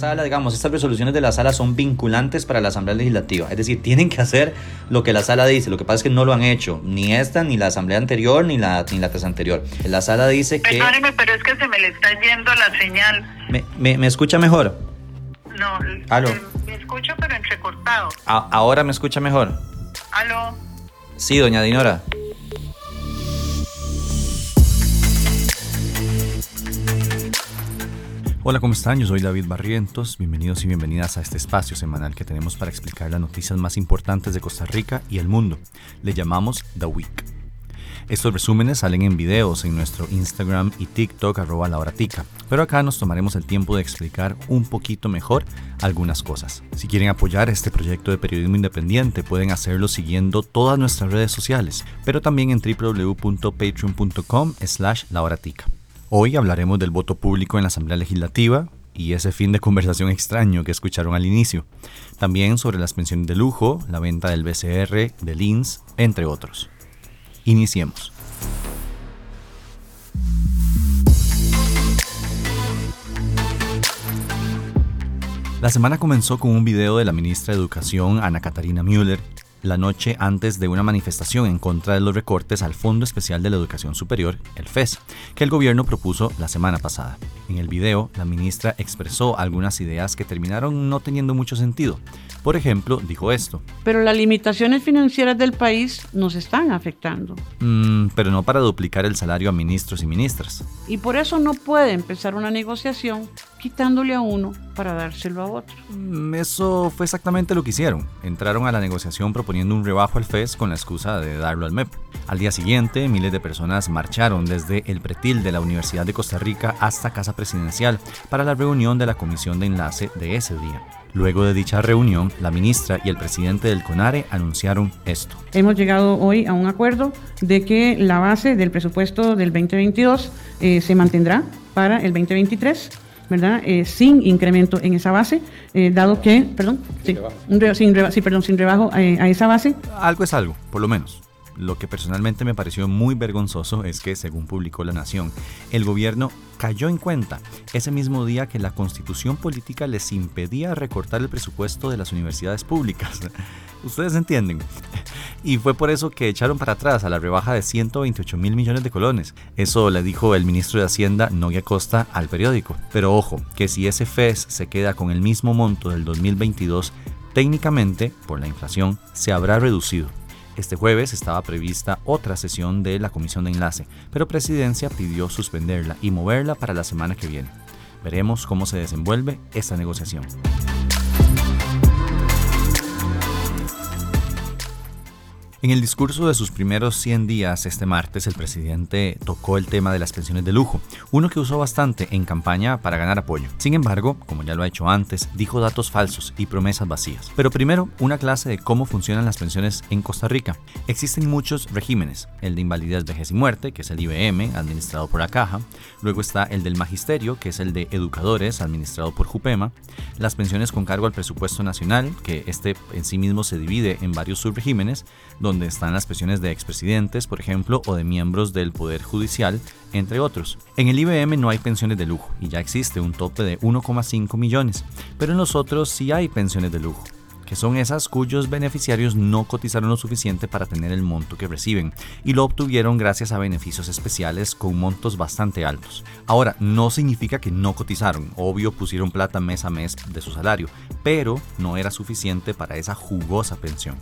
sala, digamos, estas resoluciones de la sala son vinculantes para la Asamblea Legislativa. Es decir, tienen que hacer lo que la sala dice. Lo que pasa es que no lo han hecho, ni esta, ni la Asamblea anterior, ni la, ni la tras anterior. La sala dice que... Perdóneme, pero es que se me le está yendo la señal. ¿Me, me, me escucha mejor? No, Aló. eh, me escucho pero entrecortado. A- ¿Ahora me escucha mejor? Aló. Sí, doña Dinora. Hola, ¿cómo están? Yo soy David Barrientos. Bienvenidos y bienvenidas a este espacio semanal que tenemos para explicar las noticias más importantes de Costa Rica y el mundo. Le llamamos The Week. Estos resúmenes salen en videos en nuestro Instagram y TikTok arroba la hora tica, pero acá nos tomaremos el tiempo de explicar un poquito mejor algunas cosas. Si quieren apoyar este proyecto de periodismo independiente pueden hacerlo siguiendo todas nuestras redes sociales, pero también en www.patreon.com slash la hora tica. Hoy hablaremos del voto público en la Asamblea Legislativa y ese fin de conversación extraño que escucharon al inicio. También sobre las pensiones de lujo, la venta del BCR, del INS, entre otros. Iniciemos. La semana comenzó con un video de la ministra de Educación, Ana Catarina Müller, la noche antes de una manifestación en contra de los recortes al Fondo Especial de la Educación Superior, el FES, que el gobierno propuso la semana pasada. En el video, la ministra expresó algunas ideas que terminaron no teniendo mucho sentido. Por ejemplo, dijo esto, Pero las limitaciones financieras del país nos están afectando. "Mm, pero no para duplicar el salario a ministros y ministras. Y por eso no puede empezar una negociación quitándole a uno para dárselo a otro. Mm, Eso fue exactamente lo que hicieron. Entraron a la negociación proponiendo un rebajo al FES con la excusa de darlo al MEP. Al día siguiente, miles de personas marcharon desde el pretil de la Universidad de Costa Rica hasta Casa Presidencial para la reunión de la comisión de enlace de ese día. Luego de dicha reunión, la ministra y el presidente del CONARE anunciaron esto. Hemos llegado hoy a un acuerdo de que la base del presupuesto del 2022 eh, se mantendrá para el 2023. ¿Verdad? Eh, sin incremento en esa base, eh, dado que, perdón, sí, un re- sin, reba- sí, perdón, sin rebajo eh, a esa base, Algo es algo, por lo menos. Lo que personalmente me pareció muy vergonzoso es que, según publicó La Nación, el gobierno cayó en cuenta ese mismo día que la constitución política les impedía recortar el presupuesto de las universidades públicas. Ustedes entienden. Y fue por eso que echaron para atrás a la rebaja de 128 mil millones de colones. Eso le dijo el ministro de Hacienda, Noguia Costa, al periódico. Pero ojo, que si ese FES se queda con el mismo monto del 2022, técnicamente, por la inflación, se habrá reducido. Este jueves estaba prevista otra sesión de la comisión de enlace, pero Presidencia pidió suspenderla y moverla para la semana que viene. Veremos cómo se desenvuelve esta negociación. En el discurso de sus primeros 100 días este martes, el presidente tocó el tema de las pensiones de lujo, uno que usó bastante en campaña para ganar apoyo. Sin embargo, como ya lo ha hecho antes, dijo datos falsos y promesas vacías. Pero primero, una clase de cómo funcionan las pensiones en Costa Rica. Existen muchos regímenes, el de invalidez, vejez y muerte, que es el IBM, administrado por la Caja, luego está el del magisterio, que es el de educadores, administrado por Jupema, las pensiones con cargo al presupuesto nacional, que este en sí mismo se divide en varios subregímenes, están las pensiones de expresidentes, por ejemplo, o de miembros del Poder Judicial, entre otros. En el IBM no hay pensiones de lujo y ya existe un tope de 1,5 millones, pero en los otros sí hay pensiones de lujo que son esas cuyos beneficiarios no cotizaron lo suficiente para tener el monto que reciben y lo obtuvieron gracias a beneficios especiales con montos bastante altos. Ahora, no significa que no cotizaron, obvio pusieron plata mes a mes de su salario, pero no era suficiente para esa jugosa pensión.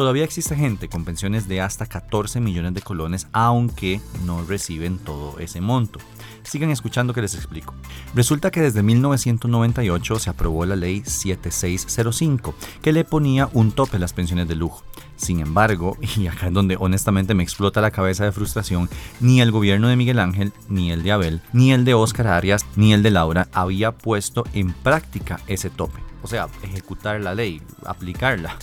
Todavía existe gente con pensiones de hasta 14 millones de colones, aunque no reciben todo ese monto. Sigan escuchando que les explico. Resulta que desde 1998 se aprobó la ley 7605, que le ponía un tope a las pensiones de lujo. Sin embargo, y acá es donde honestamente me explota la cabeza de frustración, ni el gobierno de Miguel Ángel, ni el de Abel, ni el de Óscar Arias, ni el de Laura había puesto en práctica ese tope. O sea, ejecutar la ley, aplicarla.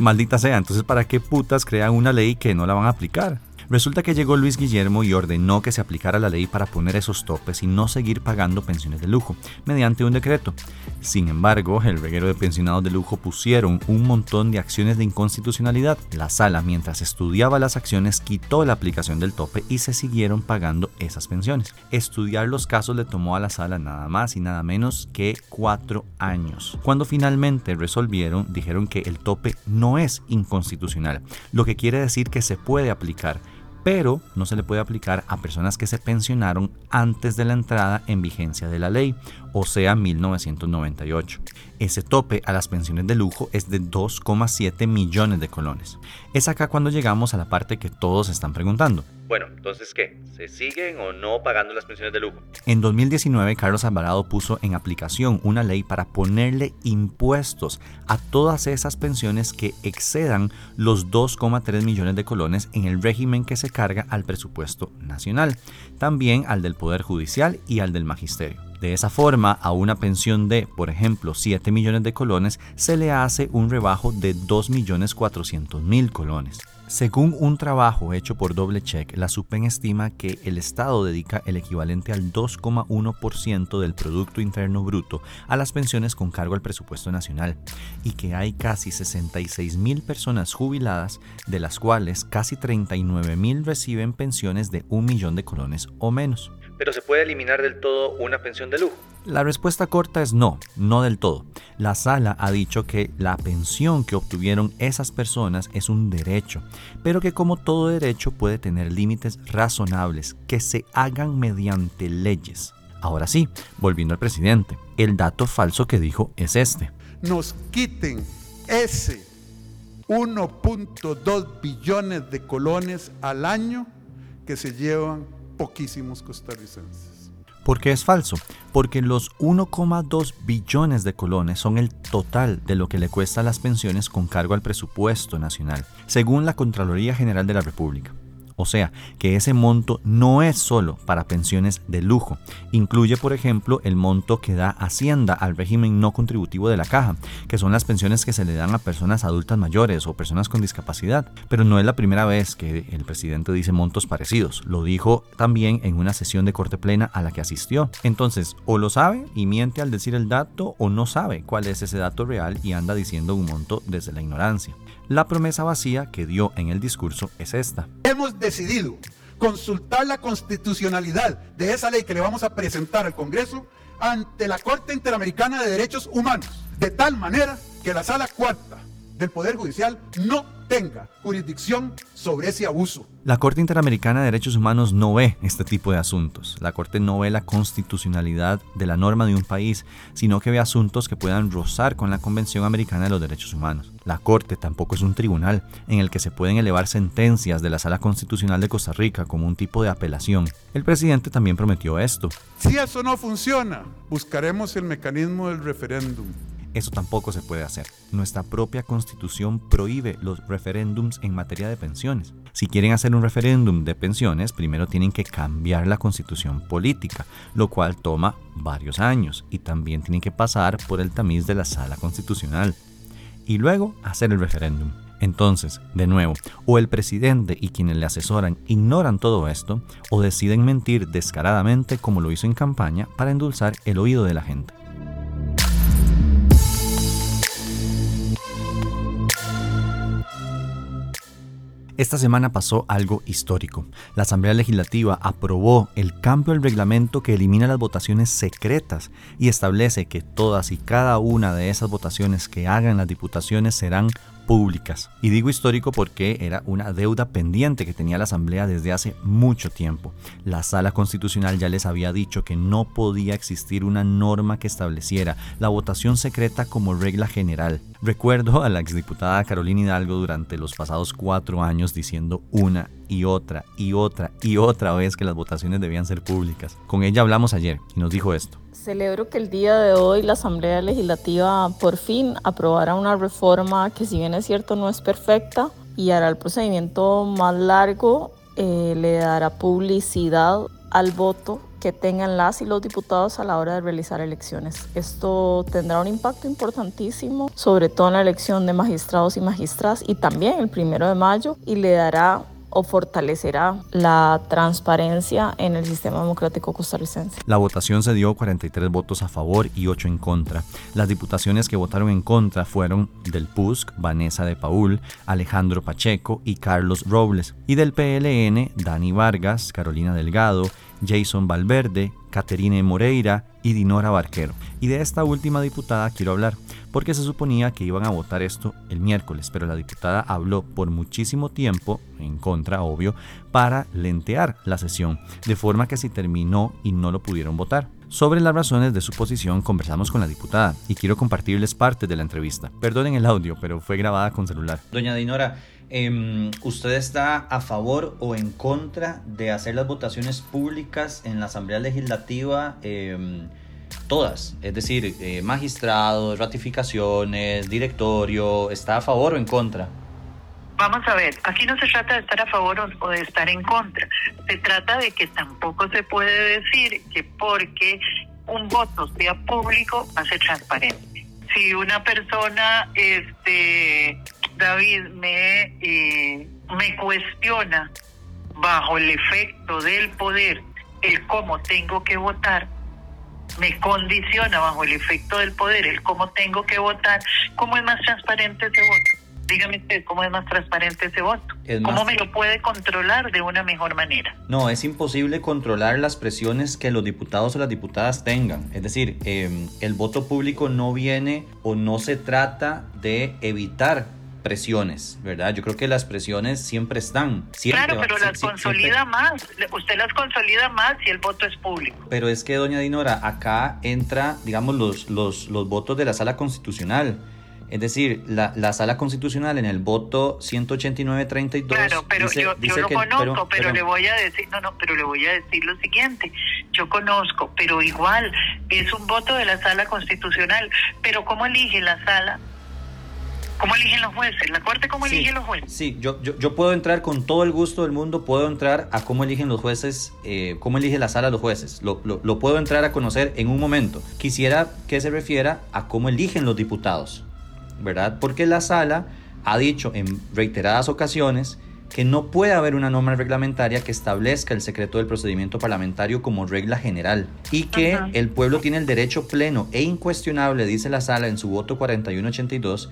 Maldita sea, entonces ¿para qué putas crean una ley que no la van a aplicar? Resulta que llegó Luis Guillermo y ordenó que se aplicara la ley para poner esos topes y no seguir pagando pensiones de lujo, mediante un decreto. Sin embargo, el reguero de pensionados de lujo pusieron un montón de acciones de inconstitucionalidad. La sala, mientras estudiaba las acciones, quitó la aplicación del tope y se siguieron pagando esas pensiones. Estudiar los casos le tomó a la sala nada más y nada menos que cuatro años. Cuando finalmente resolvieron, dijeron que el tope no es inconstitucional, lo que quiere decir que se puede aplicar pero no se le puede aplicar a personas que se pensionaron antes de la entrada en vigencia de la ley, o sea, 1998. Ese tope a las pensiones de lujo es de 2,7 millones de colones. Es acá cuando llegamos a la parte que todos están preguntando. Bueno, entonces, ¿qué? ¿Se siguen o no pagando las pensiones de lujo? En 2019, Carlos Alvarado puso en aplicación una ley para ponerle impuestos a todas esas pensiones que excedan los 2,3 millones de colones en el régimen que se carga al presupuesto nacional, también al del Poder Judicial y al del Magisterio. De esa forma, a una pensión de, por ejemplo, 7 millones de colones, se le hace un rebajo de 2.400.000 colones. Según un trabajo hecho por Doble Check, la SUPEN estima que el Estado dedica el equivalente al 2,1% del Producto Interno Bruto a las pensiones con cargo al presupuesto nacional y que hay casi 66 mil personas jubiladas, de las cuales casi 39 mil reciben pensiones de un millón de colones o menos. Pero se puede eliminar del todo una pensión de lujo. La respuesta corta es no, no del todo. La sala ha dicho que la pensión que obtuvieron esas personas es un derecho, pero que como todo derecho puede tener límites razonables que se hagan mediante leyes. Ahora sí, volviendo al presidente, el dato falso que dijo es este. Nos quiten ese 1.2 billones de colones al año que se llevan poquísimos costarricenses. ¿Por qué es falso? Porque los 1,2 billones de colones son el total de lo que le cuesta las pensiones con cargo al presupuesto nacional, según la Contraloría General de la República. O sea, que ese monto no es solo para pensiones de lujo. Incluye, por ejemplo, el monto que da Hacienda al régimen no contributivo de la caja, que son las pensiones que se le dan a personas adultas mayores o personas con discapacidad. Pero no es la primera vez que el presidente dice montos parecidos. Lo dijo también en una sesión de corte plena a la que asistió. Entonces, o lo sabe y miente al decir el dato, o no sabe cuál es ese dato real y anda diciendo un monto desde la ignorancia. La promesa vacía que dio en el discurso es esta. Hemos decidido consultar la constitucionalidad de esa ley que le vamos a presentar al Congreso ante la Corte Interamericana de Derechos Humanos, de tal manera que la Sala Cuarta del Poder Judicial no tenga jurisdicción sobre ese abuso. La Corte Interamericana de Derechos Humanos no ve este tipo de asuntos. La Corte no ve la constitucionalidad de la norma de un país, sino que ve asuntos que puedan rozar con la Convención Americana de los Derechos Humanos. La Corte tampoco es un tribunal en el que se pueden elevar sentencias de la Sala Constitucional de Costa Rica como un tipo de apelación. El presidente también prometió esto. Si eso no funciona, buscaremos el mecanismo del referéndum. Eso tampoco se puede hacer. Nuestra propia constitución prohíbe los referéndums en materia de pensiones. Si quieren hacer un referéndum de pensiones, primero tienen que cambiar la constitución política, lo cual toma varios años y también tienen que pasar por el tamiz de la sala constitucional. Y luego hacer el referéndum. Entonces, de nuevo, o el presidente y quienes le asesoran ignoran todo esto, o deciden mentir descaradamente como lo hizo en campaña para endulzar el oído de la gente. Esta semana pasó algo histórico. La Asamblea Legislativa aprobó el cambio al reglamento que elimina las votaciones secretas y establece que todas y cada una de esas votaciones que hagan las diputaciones serán públicas. Y digo histórico porque era una deuda pendiente que tenía la Asamblea desde hace mucho tiempo. La Sala Constitucional ya les había dicho que no podía existir una norma que estableciera la votación secreta como regla general. Recuerdo a la exdiputada Carolina Hidalgo durante los pasados cuatro años diciendo una y otra y otra y otra vez que las votaciones debían ser públicas. Con ella hablamos ayer y nos dijo esto. Celebro que el día de hoy la Asamblea Legislativa por fin aprobará una reforma que si bien es cierto no es perfecta y hará el procedimiento más largo, eh, le dará publicidad al voto que tengan las y los diputados a la hora de realizar elecciones. Esto tendrá un impacto importantísimo, sobre todo en la elección de magistrados y magistradas y también el primero de mayo, y le dará o fortalecerá la transparencia en el sistema democrático costarricense. La votación se dio 43 votos a favor y 8 en contra. Las diputaciones que votaron en contra fueron del PUSC, Vanessa de Paul, Alejandro Pacheco y Carlos Robles, y del PLN, Dani Vargas, Carolina Delgado, Jason Valverde, Caterine Moreira y Dinora Barquero. Y de esta última diputada quiero hablar, porque se suponía que iban a votar esto el miércoles, pero la diputada habló por muchísimo tiempo, en contra obvio, para lentear la sesión, de forma que se terminó y no lo pudieron votar. Sobre las razones de su posición conversamos con la diputada y quiero compartirles parte de la entrevista. Perdonen el audio, pero fue grabada con celular. Doña Dinora, Em, ¿Usted está a favor o en contra de hacer las votaciones públicas en la Asamblea Legislativa? Em, todas, es decir, eh, magistrados, ratificaciones, directorio, ¿está a favor o en contra? Vamos a ver, aquí no se trata de estar a favor o de estar en contra. Se trata de que tampoco se puede decir que porque un voto sea público ser transparente. Si una persona este David me, eh, me cuestiona bajo el efecto del poder el cómo tengo que votar, me condiciona bajo el efecto del poder el cómo tengo que votar, ¿cómo es más transparente ese voto? Dígame usted, ¿cómo es más transparente ese voto? ¿Cómo me lo puede controlar de una mejor manera? No, es imposible controlar las presiones que los diputados o las diputadas tengan. Es decir, em, el voto público no viene o no se trata de evitar presiones, ¿verdad? Yo creo que las presiones siempre están. claro, pero las consolida más. Usted las consolida más si el voto es público. Pero es que, doña Dinora, acá entra, digamos, los, los, los votos de la sala constitucional. Es decir, la, la sala constitucional en el voto 189-32. Claro, pero yo, yo lo conozco, pero, le voy a decir, no, no, pero le voy a decir lo siguiente. Yo conozco, pero igual es un voto de la sala constitucional. Pero ¿cómo elige la sala? ¿Cómo eligen los jueces? ¿La Corte cómo elige los jueces? Sí, yo, yo, yo, puedo entrar con todo el gusto del mundo, puedo entrar a cómo eligen los jueces, eh, cómo elige la sala los jueces. Lo, lo, lo, puedo entrar a conocer en un momento. Quisiera que se refiera a cómo eligen los diputados, ¿verdad? Porque la sala ha dicho en reiteradas ocasiones que no puede haber una norma reglamentaria que establezca el secreto del procedimiento parlamentario como regla general y que el pueblo tiene el derecho pleno e incuestionable, dice la sala en su voto 4182,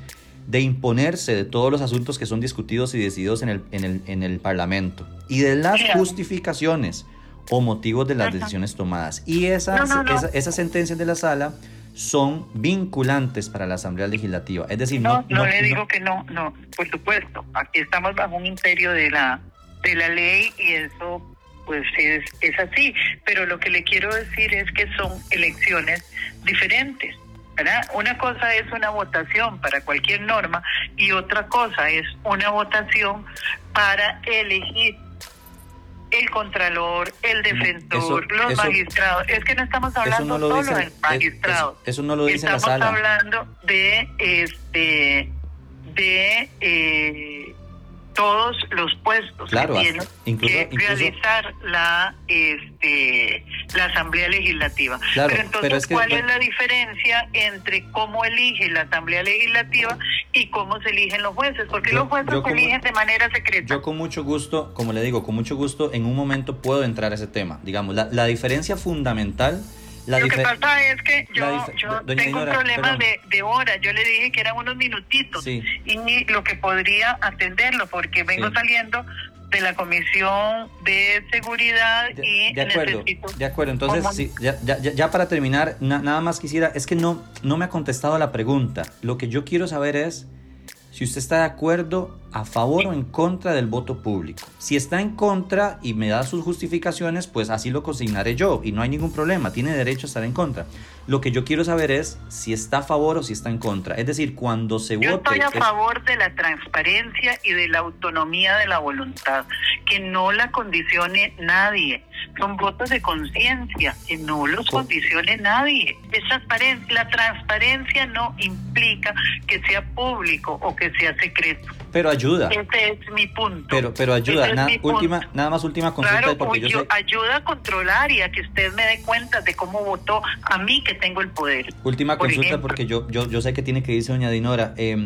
de imponerse de todos los asuntos que son discutidos y decididos en el, en el, en el Parlamento y de las justificaciones o motivos de las decisiones tomadas. Y esas, esas sentencias de la sala son vinculantes para la Asamblea Legislativa. Es decir, no, no, le digo que no, no, por supuesto. Aquí estamos bajo un imperio de la, de la ley y eso pues es, es así. Pero lo que le quiero decir es que son elecciones diferentes. Una cosa es una votación para cualquier norma y otra cosa es una votación para elegir el contralor, el defensor, los magistrados. Es que no estamos hablando solo del magistrado. Eso, no lo dice estamos la sala. hablando de este de eh, todos los puestos claro, que tiene que realizar la este la Asamblea Legislativa. pero entonces, ¿cuál es la diferencia entre cómo elige la Asamblea Legislativa y cómo se eligen los jueces? Porque los jueces se eligen de manera secreta. Yo con mucho gusto, como le digo, con mucho gusto, en un momento puedo entrar a ese tema. Digamos, la, la diferencia fundamental lo que pasa es que yo, yo tengo un problema de, de hora. Yo le dije que eran unos minutitos y lo que podría atenderlo porque vengo saliendo de la Comisión de Seguridad y de acuerdo, de acuerdo. Entonces, sí, ya, ya, ya, para terminar, nada más quisiera, es que no, no me ha contestado la pregunta. Lo que yo quiero saber es si usted está de acuerdo, a favor o en contra del voto público. Si está en contra y me da sus justificaciones, pues así lo consignaré yo y no hay ningún problema, tiene derecho a estar en contra. Lo que yo quiero saber es si está a favor o si está en contra. Es decir, cuando se yo vote... Estoy a favor de la transparencia y de la autonomía de la voluntad, que no la condicione nadie. Son votos de conciencia, que no los condicione nadie. Es transparencia. La transparencia no implica que sea público o que sea secreto. Pero ayuda. Ese es mi punto. Pero, pero ayuda. última, nada más última consulta. porque yo, Ayuda a controlar y a que usted me dé cuenta de cómo votó a mí que tengo el poder. Última consulta porque yo, yo, yo sé que tiene que irse doña Dinora. Eh,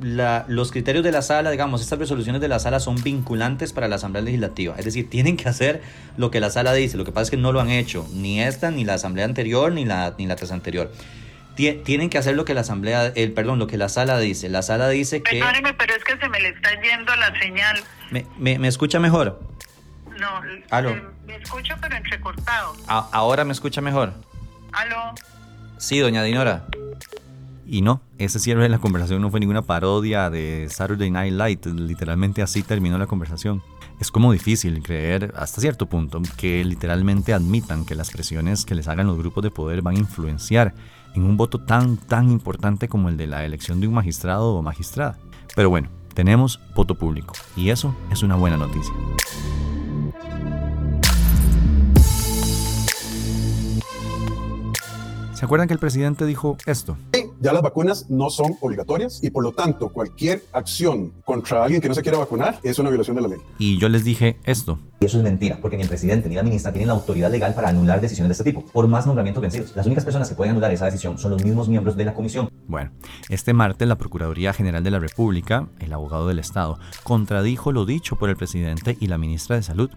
los criterios de la sala, digamos, estas resoluciones de la sala son vinculantes para la Asamblea Legislativa. Es decir, tienen que hacer lo que la sala dice. Lo que pasa es que no lo han hecho, ni esta, ni la Asamblea anterior, ni la, ni la anterior. Tienen que hacer lo que la Asamblea, el, perdón, lo que la sala dice. La sala dice que... Perdóneme, pero es que se me le está yendo la señal. ¿Me, me, escucha mejor? No, ¿Aló? Eh, me escucho pero entrecortado. ¿Ahora me escucha mejor? ¿Aló? Sí, doña Dinora. Y no, ese cierre de la conversación no fue ninguna parodia de Saturday Night Light, literalmente así terminó la conversación. Es como difícil creer, hasta cierto punto, que literalmente admitan que las presiones que les hagan los grupos de poder van a influenciar en un voto tan, tan importante como el de la elección de un magistrado o magistrada. Pero bueno, tenemos voto público y eso es una buena noticia. ¿Se acuerdan que el presidente dijo esto? Ya las vacunas no son obligatorias y por lo tanto cualquier acción contra alguien que no se quiera vacunar es una violación de la ley. Y yo les dije esto. Y eso es mentira, porque ni el presidente ni la ministra tienen la autoridad legal para anular decisiones de este tipo, por más nombramientos vencidos. Las únicas personas que pueden anular esa decisión son los mismos miembros de la comisión. Bueno, este martes la Procuraduría General de la República, el abogado del Estado, contradijo lo dicho por el presidente y la ministra de Salud.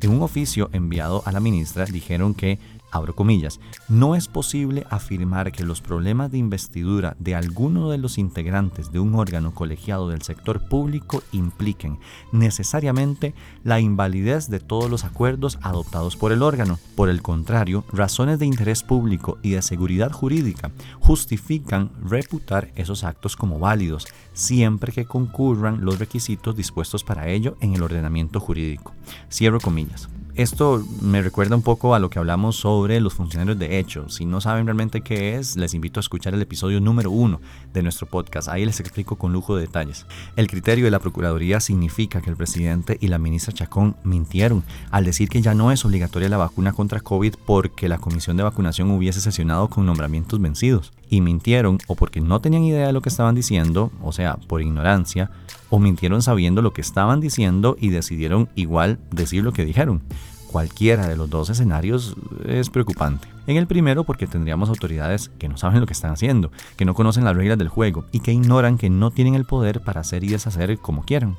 En un oficio enviado a la ministra dijeron que abro comillas, no es posible afirmar que los problemas de investidura de alguno de los integrantes de un órgano colegiado del sector público impliquen necesariamente la invalidez de todos los acuerdos adoptados por el órgano. Por el contrario, razones de interés público y de seguridad jurídica justifican reputar esos actos como válidos, siempre que concurran los requisitos dispuestos para ello en el ordenamiento jurídico. Cierro comillas. Esto me recuerda un poco a lo que hablamos sobre los funcionarios de hecho. Si no saben realmente qué es, les invito a escuchar el episodio número uno de nuestro podcast. Ahí les explico con lujo de detalles. El criterio de la Procuraduría significa que el presidente y la ministra Chacón mintieron al decir que ya no es obligatoria la vacuna contra COVID porque la comisión de vacunación hubiese sesionado con nombramientos vencidos. Y mintieron o porque no tenían idea de lo que estaban diciendo, o sea, por ignorancia, o mintieron sabiendo lo que estaban diciendo y decidieron igual decir lo que dijeron. Cualquiera de los dos escenarios es preocupante. En el primero porque tendríamos autoridades que no saben lo que están haciendo, que no conocen las reglas del juego y que ignoran que no tienen el poder para hacer y deshacer como quieran.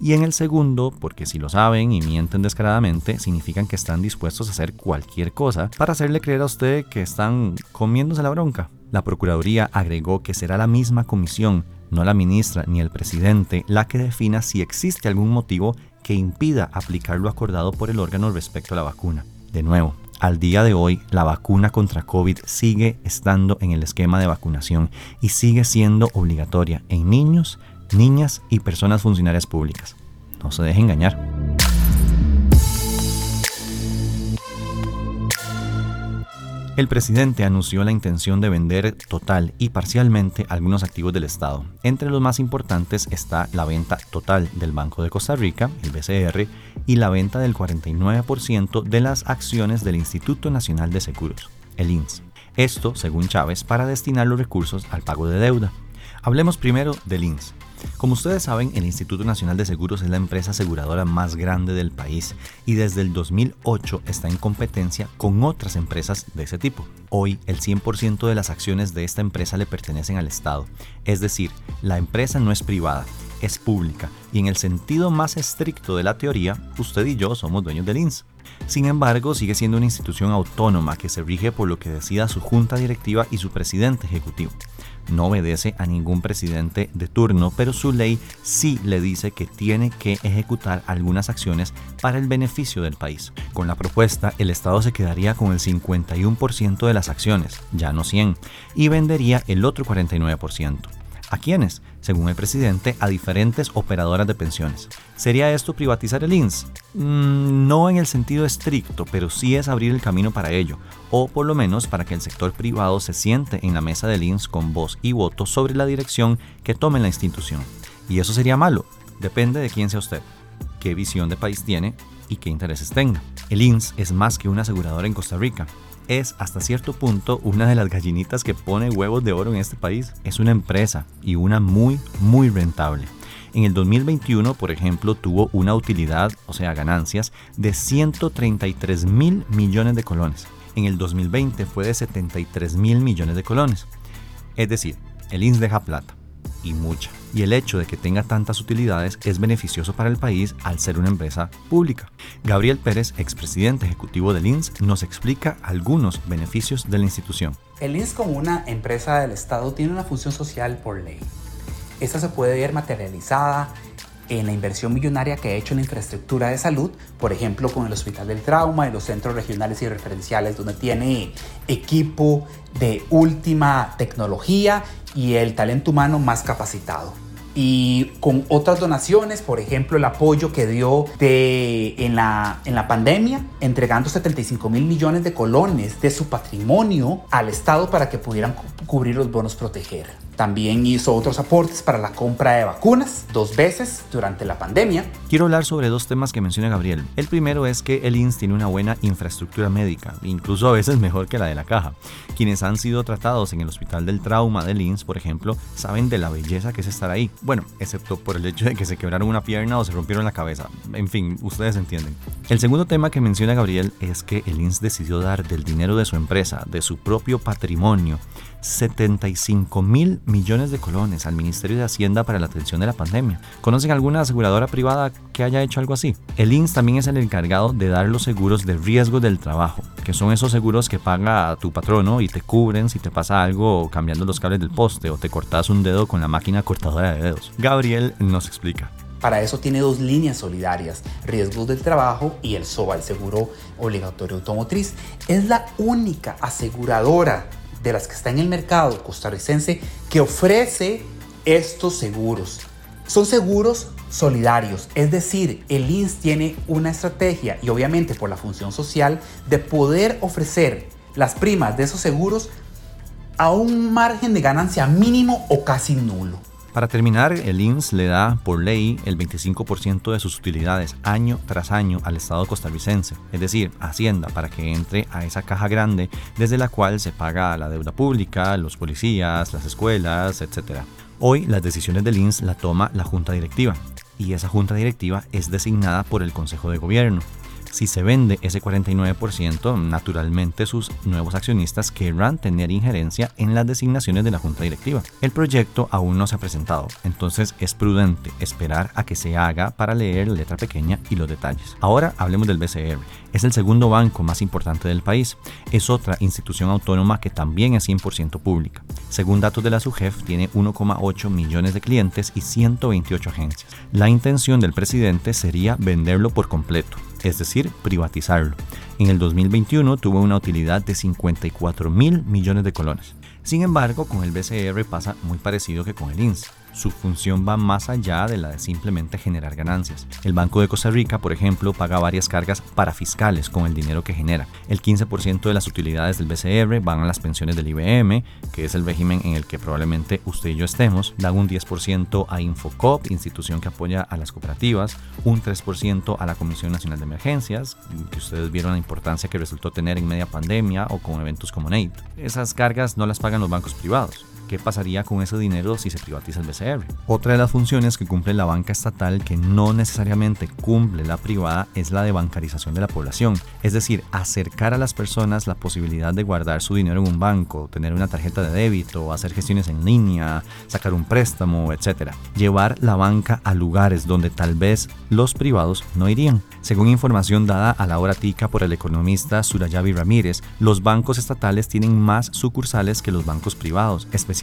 Y en el segundo, porque si lo saben y mienten descaradamente, significan que están dispuestos a hacer cualquier cosa para hacerle creer a usted que están comiéndose la bronca. La Procuraduría agregó que será la misma comisión no la ministra ni el presidente, la que defina si existe algún motivo que impida aplicar lo acordado por el órgano respecto a la vacuna. De nuevo, al día de hoy, la vacuna contra COVID sigue estando en el esquema de vacunación y sigue siendo obligatoria en niños, niñas y personas funcionarias públicas. No se deje engañar. El presidente anunció la intención de vender total y parcialmente algunos activos del Estado. Entre los más importantes está la venta total del Banco de Costa Rica, el BCR, y la venta del 49% de las acciones del Instituto Nacional de Seguros, el INS. Esto, según Chávez, para destinar los recursos al pago de deuda. Hablemos primero del INS. Como ustedes saben, el Instituto Nacional de Seguros es la empresa aseguradora más grande del país y desde el 2008 está en competencia con otras empresas de ese tipo. Hoy, el 100% de las acciones de esta empresa le pertenecen al Estado, es decir, la empresa no es privada, es pública y en el sentido más estricto de la teoría, usted y yo somos dueños del INS. Sin embargo, sigue siendo una institución autónoma que se rige por lo que decida su junta directiva y su presidente ejecutivo no obedece a ningún presidente de turno, pero su ley sí le dice que tiene que ejecutar algunas acciones para el beneficio del país. Con la propuesta, el Estado se quedaría con el 51% de las acciones, ya no 100, y vendería el otro 49%. ¿A quiénes? Según el presidente, a diferentes operadoras de pensiones. ¿Sería esto privatizar el INS? Mm, no en el sentido estricto, pero sí es abrir el camino para ello, o por lo menos para que el sector privado se siente en la mesa del INS con voz y voto sobre la dirección que tome la institución. Y eso sería malo, depende de quién sea usted, qué visión de país tiene y qué intereses tenga. El INS es más que una aseguradora en Costa Rica, es hasta cierto punto una de las gallinitas que pone huevos de oro en este país. Es una empresa y una muy, muy rentable. En el 2021, por ejemplo, tuvo una utilidad, o sea, ganancias, de 133 mil millones de colones. En el 2020 fue de 73 mil millones de colones. Es decir, el INS deja plata, y mucha. Y el hecho de que tenga tantas utilidades es beneficioso para el país al ser una empresa pública. Gabriel Pérez, expresidente ejecutivo del INS, nos explica algunos beneficios de la institución. El INS como una empresa del Estado tiene una función social por ley. Esta se puede ver materializada en la inversión millonaria que ha hecho en infraestructura de salud, por ejemplo con el Hospital del Trauma y los centros regionales y referenciales donde tiene equipo de última tecnología y el talento humano más capacitado y con otras donaciones, por ejemplo, el apoyo que dio de, en, la, en la pandemia, entregando 75 mil millones de colones de su patrimonio al Estado para que pudieran cubrir los bonos proteger. También hizo otros aportes para la compra de vacunas dos veces durante la pandemia. Quiero hablar sobre dos temas que menciona Gabriel. El primero es que el INS tiene una buena infraestructura médica, incluso a veces mejor que la de la caja. Quienes han sido tratados en el Hospital del Trauma del INS, por ejemplo, saben de la belleza que es estar ahí. Bueno, excepto por el hecho de que se quebraron una pierna o se rompieron la cabeza. En fin, ustedes entienden. El segundo tema que menciona Gabriel es que el INS decidió dar del dinero de su empresa, de su propio patrimonio, 75 mil millones de colones al Ministerio de Hacienda para la atención de la pandemia. ¿Conocen alguna aseguradora privada que haya hecho algo así? El INS también es el encargado de dar los seguros de riesgo del trabajo, que son esos seguros que paga tu patrono y te cubren si te pasa algo cambiando los cables del poste o te cortas un dedo con la máquina cortadora de dedos. Gabriel nos explica. Para eso tiene dos líneas solidarias, riesgos del trabajo y el SOA, el seguro obligatorio automotriz. Es la única aseguradora de las que está en el mercado costarricense que ofrece estos seguros. Son seguros solidarios, es decir, el INS tiene una estrategia y obviamente por la función social de poder ofrecer las primas de esos seguros a un margen de ganancia mínimo o casi nulo. Para terminar, el INS le da por ley el 25% de sus utilidades año tras año al Estado costarricense, es decir, Hacienda, para que entre a esa caja grande desde la cual se paga la deuda pública, los policías, las escuelas, etc. Hoy las decisiones del INS la toma la Junta Directiva y esa Junta Directiva es designada por el Consejo de Gobierno. Si se vende ese 49%, naturalmente sus nuevos accionistas querrán tener injerencia en las designaciones de la junta directiva. El proyecto aún no se ha presentado, entonces es prudente esperar a que se haga para leer la letra pequeña y los detalles. Ahora hablemos del BCR. Es el segundo banco más importante del país. Es otra institución autónoma que también es 100% pública. Según datos de la SUGEF, tiene 1,8 millones de clientes y 128 agencias. La intención del presidente sería venderlo por completo es decir, privatizarlo. En el 2021 tuvo una utilidad de 54 mil millones de colones. Sin embargo, con el BCR pasa muy parecido que con el INS. Su función va más allá de la de simplemente generar ganancias. El Banco de Costa Rica, por ejemplo, paga varias cargas para fiscales con el dinero que genera. El 15% de las utilidades del BCR van a las pensiones del IBM, que es el régimen en el que probablemente usted y yo estemos. Dan un 10% a Infocop, institución que apoya a las cooperativas. Un 3% a la Comisión Nacional de Emergencias, que ustedes vieron la importancia que resultó tener en media pandemia o con eventos como NATE. Esas cargas no las pagan los bancos privados. ¿Qué pasaría con ese dinero si se privatiza el BCR? Otra de las funciones que cumple la banca estatal que no necesariamente cumple la privada es la de bancarización de la población, es decir, acercar a las personas la posibilidad de guardar su dinero en un banco, tener una tarjeta de débito, hacer gestiones en línea, sacar un préstamo, etc. Llevar la banca a lugares donde tal vez los privados no irían. Según información dada a la hora tica por el economista Surayavi Ramírez, los bancos estatales tienen más sucursales que los bancos privados, especialmente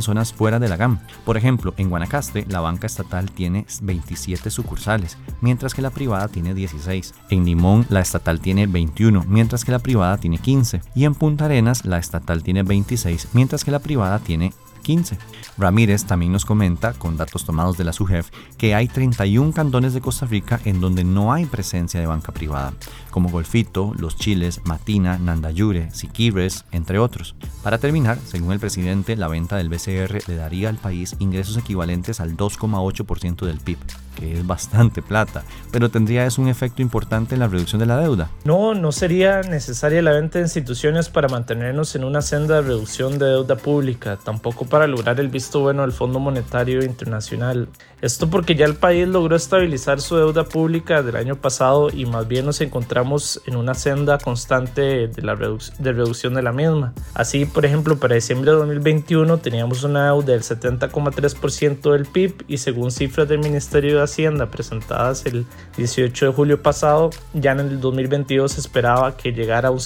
zonas fuera de la GAM. Por ejemplo, en Guanacaste, la banca estatal tiene 27 sucursales, mientras que la privada tiene 16. En Limón, la estatal tiene 21, mientras que la privada tiene 15. Y en Punta Arenas, la estatal tiene 26, mientras que la privada tiene 15. Ramírez también nos comenta, con datos tomados de la SUGEF, que hay 31 cantones de Costa Rica en donde no hay presencia de banca privada, como Golfito, Los Chiles, Matina, Nandayure, Siquibres, entre otros. Para terminar, según el presidente, la venta del BCR le daría al país ingresos equivalentes al 2,8% del PIB que es bastante plata, pero ¿tendría eso un efecto importante en la reducción de la deuda? No, no sería necesaria la venta de instituciones para mantenernos en una senda de reducción de deuda pública, tampoco para lograr el visto bueno del Fondo Monetario Internacional. Esto porque ya el país logró estabilizar su deuda pública del año pasado y más bien nos encontramos en una senda constante de, la de reducción de la misma. Así, por ejemplo, para diciembre de 2021 teníamos una deuda del 70,3% del PIB y según cifras del Ministerio de Hacienda presentadas el 18 de julio pasado, ya en el 2022 se esperaba que llegara a un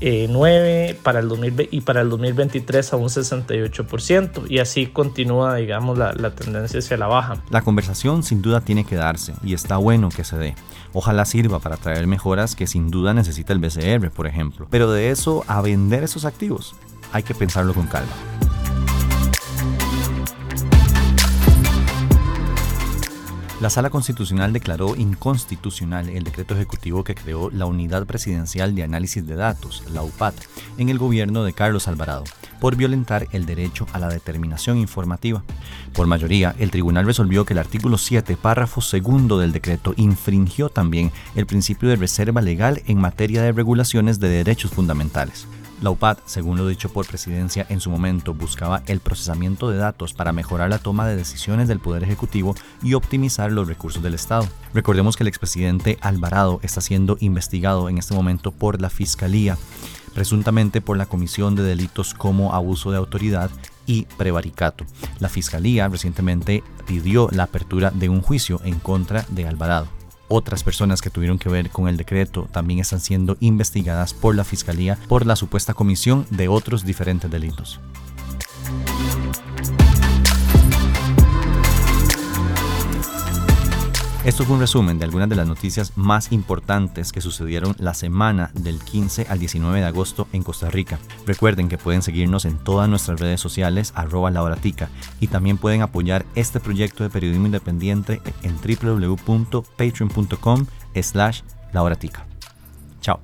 68,9% para el 2000, y para el 2023 a un 68% y así continúa digamos la, la tendencia hacia la baja. La conversación sin duda tiene que darse y está bueno que se dé. Ojalá sirva para traer mejoras que sin duda necesita el BCR, por ejemplo. Pero de eso a vender esos activos, hay que pensarlo con calma. La Sala Constitucional declaró inconstitucional el decreto ejecutivo que creó la Unidad Presidencial de Análisis de Datos, la UPAT, en el gobierno de Carlos Alvarado, por violentar el derecho a la determinación informativa. Por mayoría, el tribunal resolvió que el artículo 7, párrafo segundo del decreto infringió también el principio de reserva legal en materia de regulaciones de derechos fundamentales. La UPAD, según lo dicho por presidencia en su momento, buscaba el procesamiento de datos para mejorar la toma de decisiones del Poder Ejecutivo y optimizar los recursos del Estado. Recordemos que el expresidente Alvarado está siendo investigado en este momento por la Fiscalía, presuntamente por la comisión de delitos como abuso de autoridad y prevaricato. La Fiscalía recientemente pidió la apertura de un juicio en contra de Alvarado. Otras personas que tuvieron que ver con el decreto también están siendo investigadas por la Fiscalía por la supuesta comisión de otros diferentes delitos. Esto fue un resumen de algunas de las noticias más importantes que sucedieron la semana del 15 al 19 de agosto en Costa Rica. Recuerden que pueden seguirnos en todas nuestras redes sociales arroba lauratica y también pueden apoyar este proyecto de periodismo independiente en www.patreon.com slash lauratica. Chao.